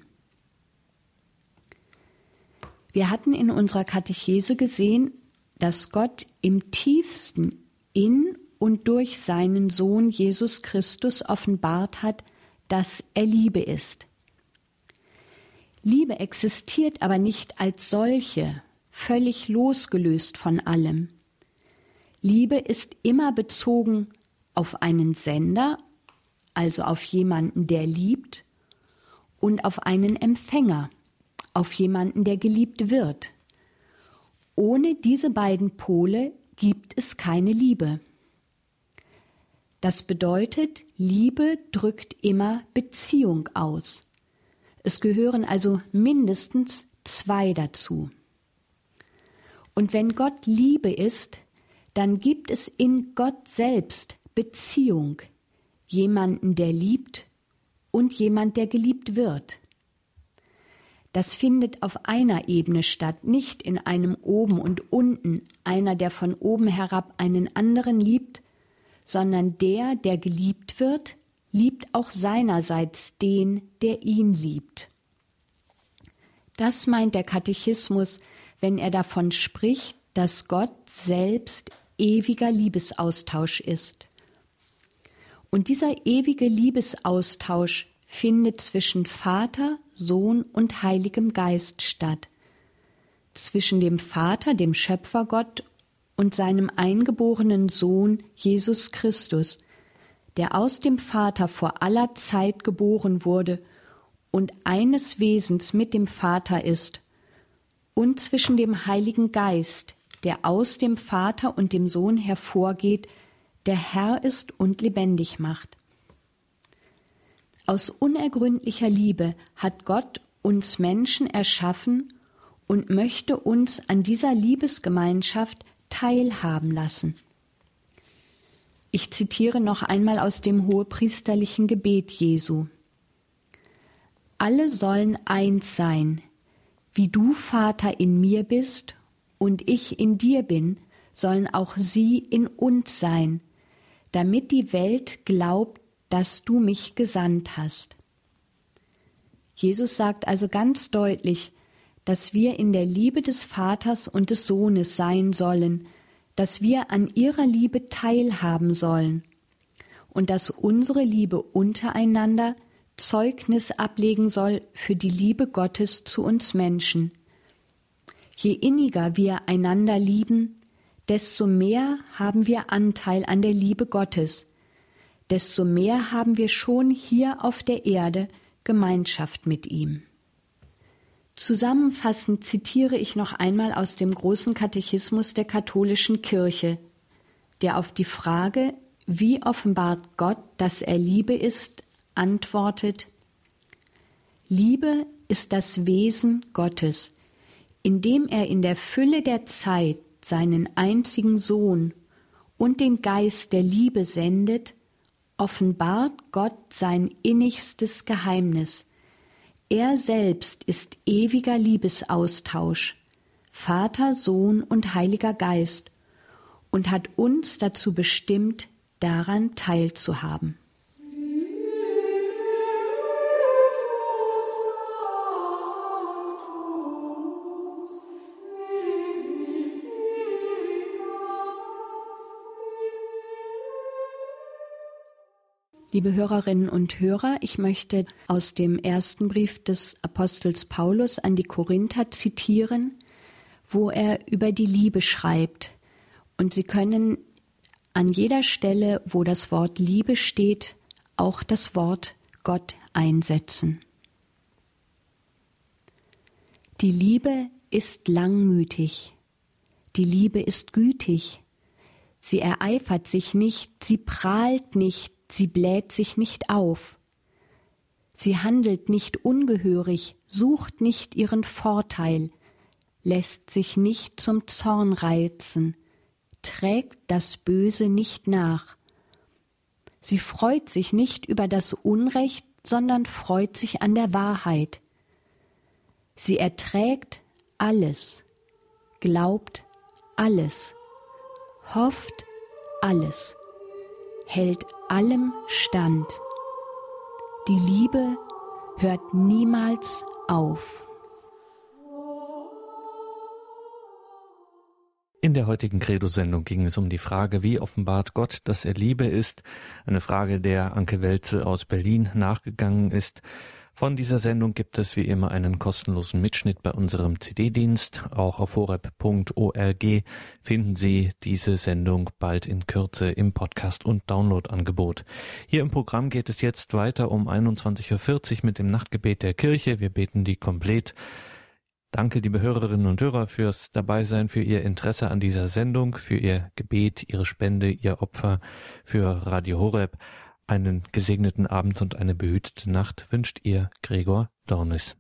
Wir hatten in unserer Katechese gesehen, dass Gott im tiefsten in und durch seinen Sohn Jesus Christus offenbart hat, dass er Liebe ist. Liebe existiert aber nicht als solche, völlig losgelöst von allem. Liebe ist immer bezogen auf einen Sender, also auf jemanden, der liebt, und auf einen Empfänger, auf jemanden, der geliebt wird. Ohne diese beiden Pole gibt es keine Liebe. Das bedeutet, Liebe drückt immer Beziehung aus. Es gehören also mindestens zwei dazu. Und wenn Gott Liebe ist, dann gibt es in Gott selbst Beziehung, jemanden, der liebt und jemand, der geliebt wird. Das findet auf einer Ebene statt, nicht in einem oben und unten, einer, der von oben herab einen anderen liebt, sondern der, der geliebt wird, liebt auch seinerseits den, der ihn liebt. Das meint der Katechismus, wenn er davon spricht, dass Gott selbst ewiger Liebesaustausch ist. Und dieser ewige Liebesaustausch findet zwischen Vater, Sohn und Heiligem Geist statt, zwischen dem Vater, dem Schöpfergott, und seinem eingeborenen Sohn Jesus Christus, der aus dem Vater vor aller Zeit geboren wurde und eines Wesens mit dem Vater ist, und zwischen dem Heiligen Geist, der aus dem Vater und dem Sohn hervorgeht, der Herr ist und lebendig macht. Aus unergründlicher Liebe hat Gott uns Menschen erschaffen und möchte uns an dieser Liebesgemeinschaft teilhaben lassen. Ich zitiere noch einmal aus dem hohepriesterlichen Gebet Jesu. Alle sollen eins sein, wie du, Vater, in mir bist und ich in dir bin, sollen auch sie in uns sein, damit die Welt glaubt, dass du mich gesandt hast. Jesus sagt also ganz deutlich, dass wir in der Liebe des Vaters und des Sohnes sein sollen, dass wir an ihrer Liebe teilhaben sollen und dass unsere Liebe untereinander Zeugnis ablegen soll für die Liebe Gottes zu uns Menschen. Je inniger wir einander lieben, desto mehr haben wir Anteil an der Liebe Gottes, desto mehr haben wir schon hier auf der Erde Gemeinschaft mit ihm. Zusammenfassend zitiere ich noch einmal aus dem großen Katechismus der katholischen Kirche, der auf die Frage, wie offenbart Gott, dass er Liebe ist, antwortet Liebe ist das Wesen Gottes, indem er in der Fülle der Zeit seinen einzigen Sohn und den Geist der Liebe sendet, offenbart Gott sein innigstes Geheimnis. Er selbst ist ewiger Liebesaustausch, Vater, Sohn und Heiliger Geist, und hat uns dazu bestimmt, daran teilzuhaben. Liebe Hörerinnen und Hörer, ich möchte aus dem ersten Brief des Apostels Paulus an die Korinther zitieren, wo er über die Liebe schreibt. Und Sie können an jeder Stelle, wo das Wort Liebe steht, auch das Wort Gott einsetzen. Die Liebe ist langmütig, die Liebe ist gütig, sie ereifert sich nicht, sie prahlt nicht, sie bläht sich nicht auf. Sie handelt nicht ungehörig, sucht nicht ihren Vorteil, lässt sich nicht zum Zorn reizen, trägt das Böse nicht nach. Sie freut sich nicht über das Unrecht, sondern freut sich an der Wahrheit. Sie erträgt alles, glaubt alles, hofft alles hält allem stand. Die Liebe hört niemals auf. In der heutigen Credo-Sendung ging es um die Frage, wie offenbart Gott, dass er Liebe ist. Eine Frage, der Anke Welze aus Berlin nachgegangen ist. Von dieser Sendung gibt es wie immer einen kostenlosen Mitschnitt bei unserem CD-Dienst. Auch auf horeb.org finden Sie diese Sendung bald in Kürze im Podcast- und Download-Angebot. Hier im Programm geht es jetzt weiter um 21.40 Uhr mit dem Nachtgebet der Kirche. Wir beten die komplett. Danke, liebe Hörerinnen und Hörer, fürs Dabeisein, für Ihr Interesse an dieser Sendung, für Ihr Gebet, Ihre Spende, Ihr Opfer für Radio Horeb. Einen gesegneten Abend und eine behütete Nacht wünscht ihr Gregor Dornis.